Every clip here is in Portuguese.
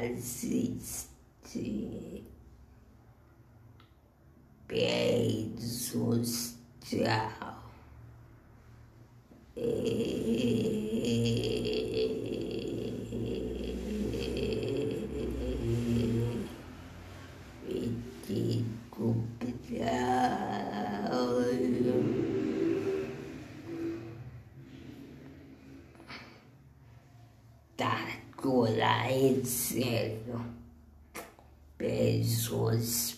assistir. Beijos, tchau. Fico Tá, é sério. Beijos,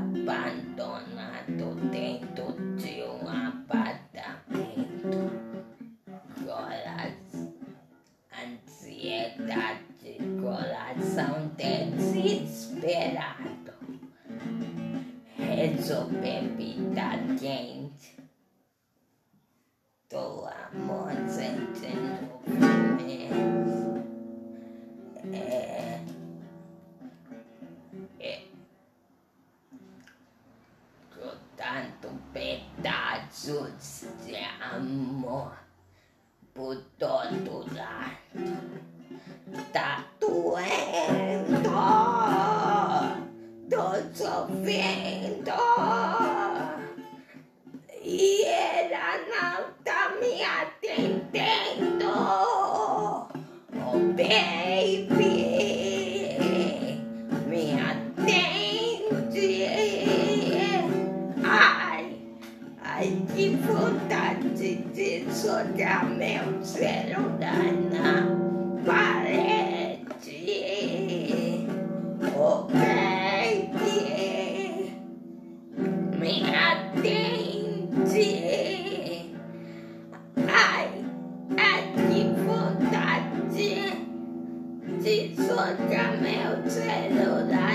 Abandonado dentro de um apartamento. Coração, ansiedade, coração desesperado. Bebida quente. Do amor sentindo E ela não tá me atendendo. Oh, baby, me atende. Ai, ai, que vontade de jogar meu celular atende. Ai, ai, que vontade de jogar meu celular na parede.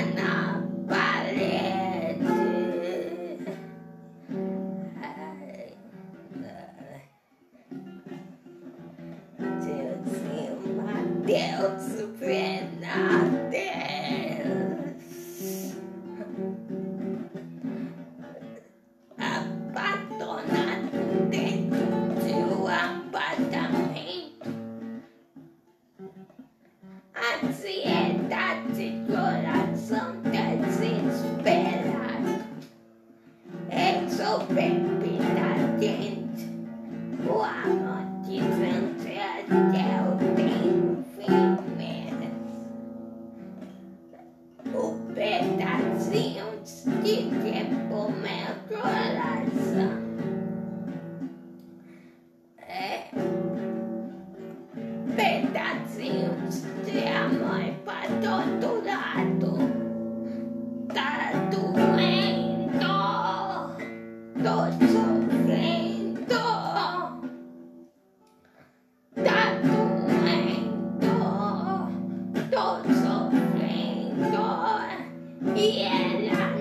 pedir meu coração. É. Pedacinhos de amor para todo lado. Tá doendo, tô sofrendo. Tá doendo, tô sofrendo. E ela.